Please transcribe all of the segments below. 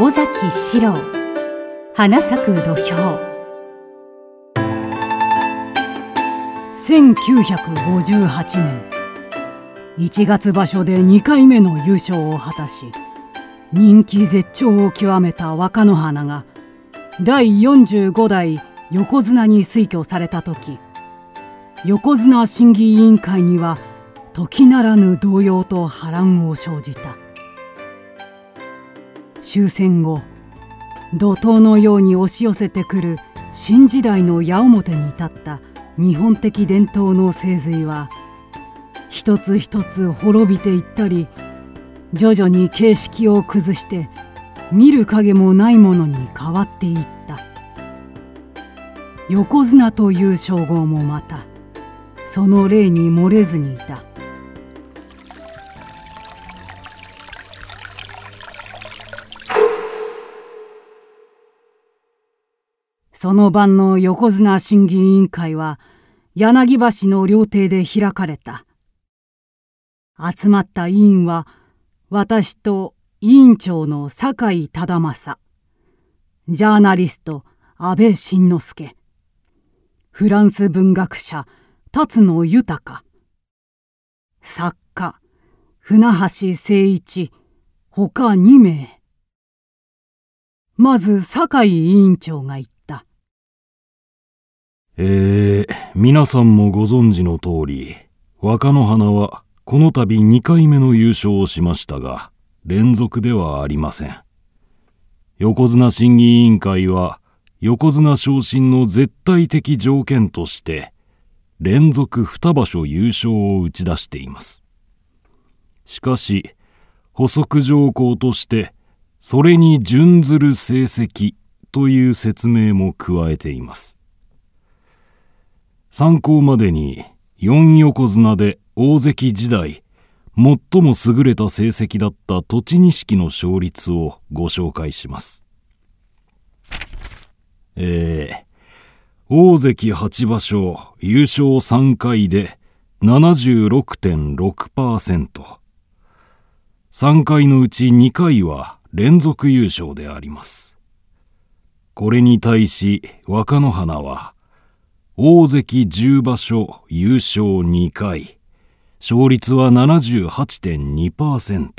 尾崎史郎花咲く土俵1958年。1月場所で2回目の優勝を果たし人気絶頂を極めた若乃花が第45代横綱に推挙された時横綱審議委員会には時ならぬ動揺と波乱を生じた。終戦後怒涛のように押し寄せてくる新時代の矢面に立った日本的伝統の精髄は一つ一つ滅びていったり徐々に形式を崩して見る影もないものに変わっていった。横綱という称号もまたその例に漏れずにいた。その晩の横綱審議委員会は柳橋の料亭で開かれた。集まった委員は私と委員長の酒井忠政ジャーナリスト安倍晋之助。フランス文学者辰野豊。作家船橋誠一。ほか2名。まず酒井委員長が言った。えー、皆さんもご存知の通り若乃花はこの度2回目の優勝をしましたが連続ではありません。横綱審議委員会は横綱昇進の絶対的条件として連続2場所優勝を打ち出しています。しかし補足条項としてそれに準ずる成績という説明も加えています。参考までに4横綱で大関時代最も優れた成績だった栃錦の勝率をご紹介しますえー、大関8場所優勝3回で76.6%。3回のうち2回は連続優勝であります。これに対し若乃花は大関10場所優勝2回。勝率は78.2%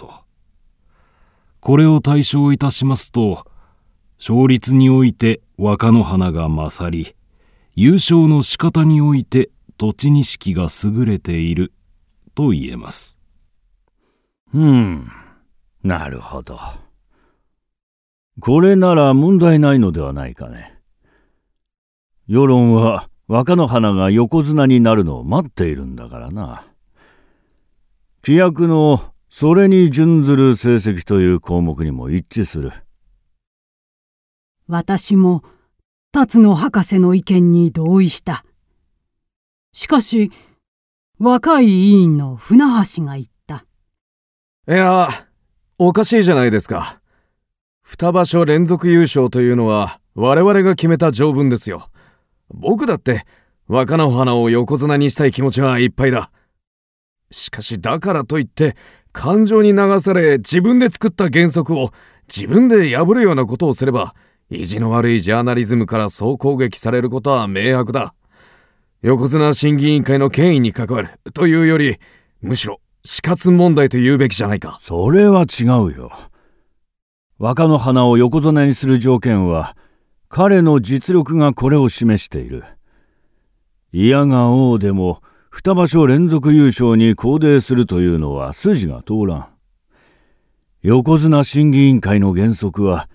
これを対象いたしますと勝率において若乃花が勝り優勝の仕方において栃錦が優れていると言えます。うんなるほど。これなら問題ないのではないかね。世論は若乃花が横綱になるのを待っているんだからな。規約のそれに準ずる成績という項目にも一致する。私も辰野博士の意見に同意した。しかし、若い委員の船橋が言った。いや、おかしいじゃないですか。二場所連続優勝というのは我々が決めた条文ですよ。僕だって若菜花を横綱にしたい気持ちはいっぱいだ。しかしだからといって感情に流され自分で作った原則を自分で破るようなことをすれば意地の悪いジャーナリズムからそう攻撃されることは明白だ。横綱審議委員会の権威に関わるというよりむしろ死活問題と言うべきじゃないか。それは違うよ。若の花を横綱にする条件は彼の実力がこれを示している嫌が王でも二場所連続優勝に肯定するというのは筋が通らん。横綱審議委員会の原則は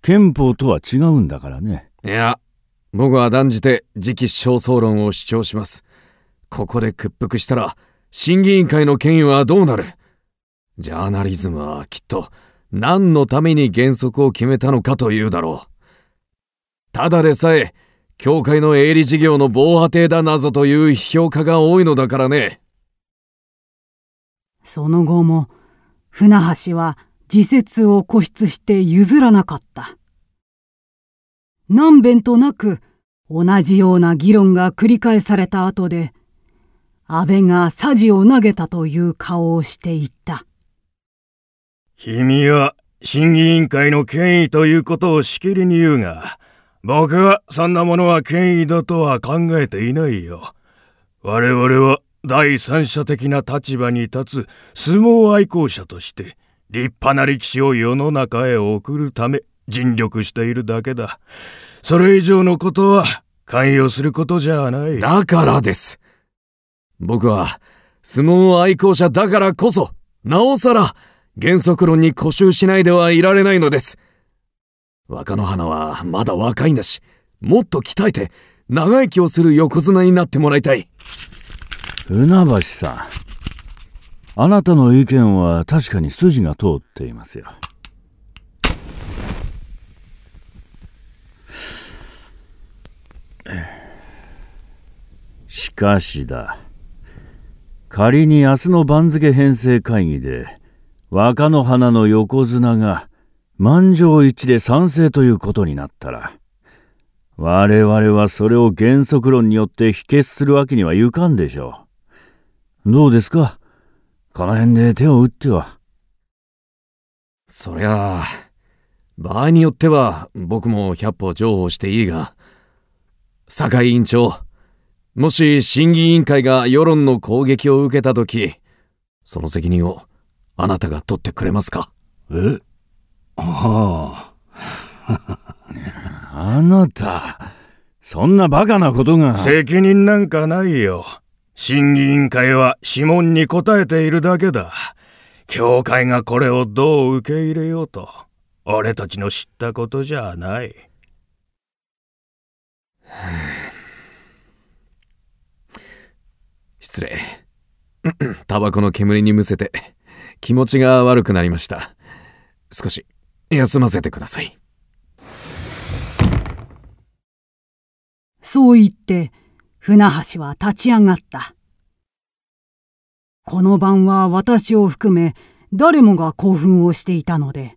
憲法とは違うんだからね。いや、僕は断じて次期焦燥論を主張します。ここで屈服したら審議委員会の権威はどうなる？ジャーナリズムはきっと何のために原則を決めたのかというだろう。ただでさえ教会の営利事業の防波堤だなぞという批評家が多いのだからね。その後も船橋は自説を固執して譲らなかった。何遍となく同じような議論が繰り返された後で安倍がさじを投げたという顔をしていった。君は審議委員会の権威ということをしきりに言うが、僕はそんなものは権威だとは考えていないよ。我々は第三者的な立場に立つ相撲愛好者として立派な力士を世の中へ送るため尽力しているだけだ。それ以上のことは関与することじゃない。だからです。僕は相撲愛好者だからこそ、なおさら原則論に固執しないではいられないのです。若野花はまだ若いんだし、もっと鍛えて長生きをする横綱になってもらいたい。船橋さん。あなたの意見は確かに筋が通っていますよ。しかしだ。仮に明日の番付編成会議で若野花の横綱が満場一致で賛成ということになったら、我々はそれを原則論によって否決するわけにはいかんでしょう。どうですか？この辺で手を打っては。そりゃあ、場合によっては僕も百歩譲歩していいが、酒井委員長、もし審議委員会が世論の攻撃を受けたとき、その責任をあなたが取ってくれますか？え？はあ。あなた、そんなバカなことが。責任なんかないよ。審議委員会は諮問に答えているだけだ。教会がこれをどう受け入れようと、俺たちの知ったことじゃない。失礼。タバコの煙にむせて気持ちが悪くなりました。少し休ませてください。そう言って、船橋は立ち上がった。この晩は私を含め誰もが興奮をしていたので、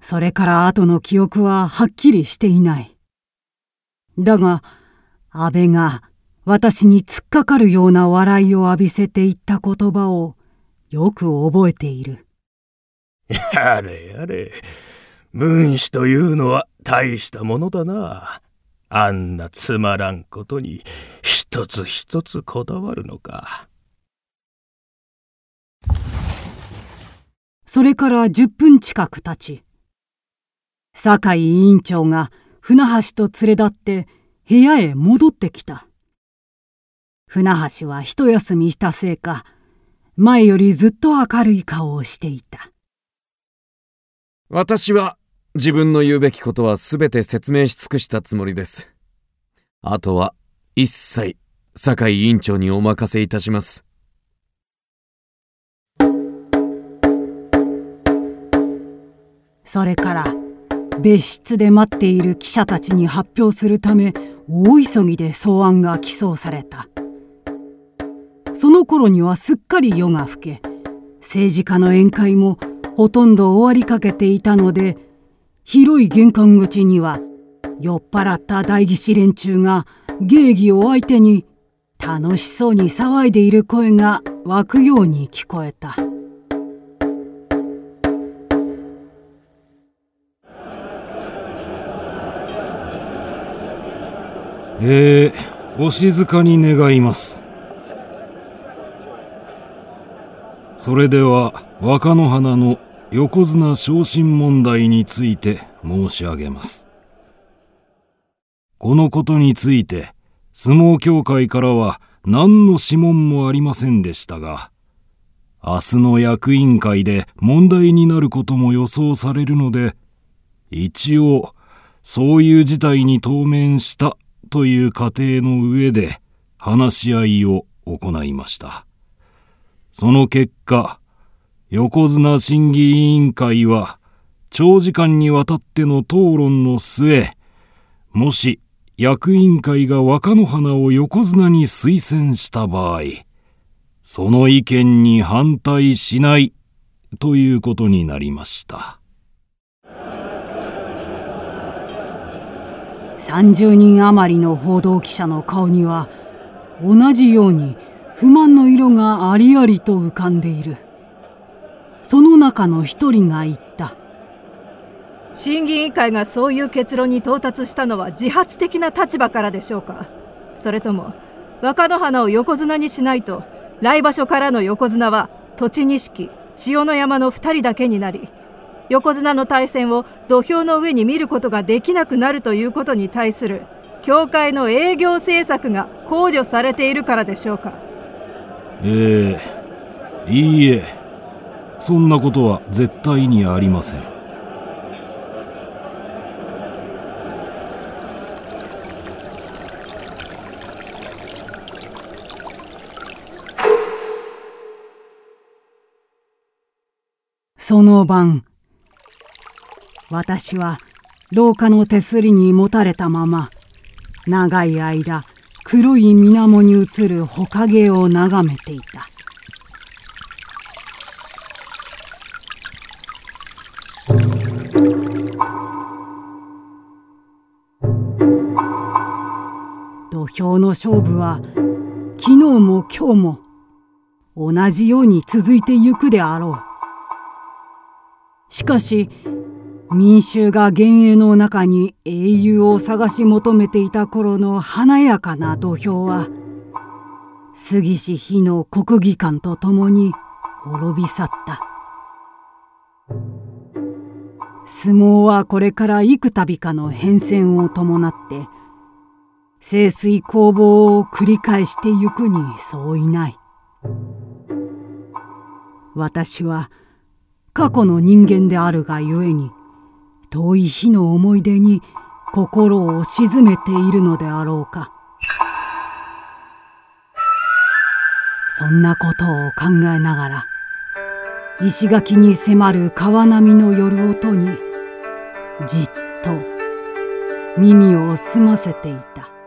それから後の記憶ははっきりしていない。だが、安倍が私に突っかかるような笑いを浴びせていった言葉をよく覚えている。やれやれ。分子というのは大したものだな。あんなつまらんことに一つ一つこだわるのか。それから10分近く経ち、酒井委員長が船橋と連れ立って部屋へ戻ってきた。船橋は一休みしたせいか、前よりずっと明るい顔をしていた。私は自分の言うべきことは全て説明し尽くしたつもりです。あとは一切酒井委員長にお任せいたします。それから別室で待っている記者たちに発表するため大急ぎで草案が起草されたその頃にはすっかり夜が更け政治家の宴会もほとんど終わりかけていたので広い玄関口には酔っ払った代議士連中が芸妓を相手に楽しそうに騒いでいる声が湧くように聞こえた。えー、お静かに願います。それでは若野花の横綱昇進問題について申し上げます。このことについて相撲協会からは何の諮問もありませんでしたが、明日の役員会で問題になることも予想されるので、一応そういう事態に当面したという過程の上で話し合いを行いました。その結果、横綱審議委員会は、長時間にわたっての討論の末、もし役員会が若野花を横綱に推薦した場合、その意見に反対しないということになりました。30人余りの報道記者の顔には同じように不満の色がありありと浮かんでいる。中の一人が言った。審議委員会がそういう結論に到達したのは自発的な立場からでしょうか。それとも若乃花を横綱にしないと来場所からの横綱は栃錦千代の山の2人だけになり横綱の対戦を土俵の上に見ることができなくなるということに対する協会の営業政策が考慮されているからでしょうか。ええいいえそんなことは絶対にありません。その晩私は廊下の手すりにもたれたまま長い間黒い水面に映るほかげを眺めていた。土俵の勝負は昨日も今日も同じように続いてゆくであろう。しかし民衆が幻影の中に英雄を探し求めていた頃の華やかな土俵は杉氏日の国技館とともに滅び去った。相撲はこれから幾度かの変遷を伴って清水攻防を繰り返してゆくにそういない私は過去の人間であるがゆえに遠い日の思い出に心を静めているのであろうかそんなことを考えながら石垣に迫る川波の夜音にじっと耳を澄ませていた。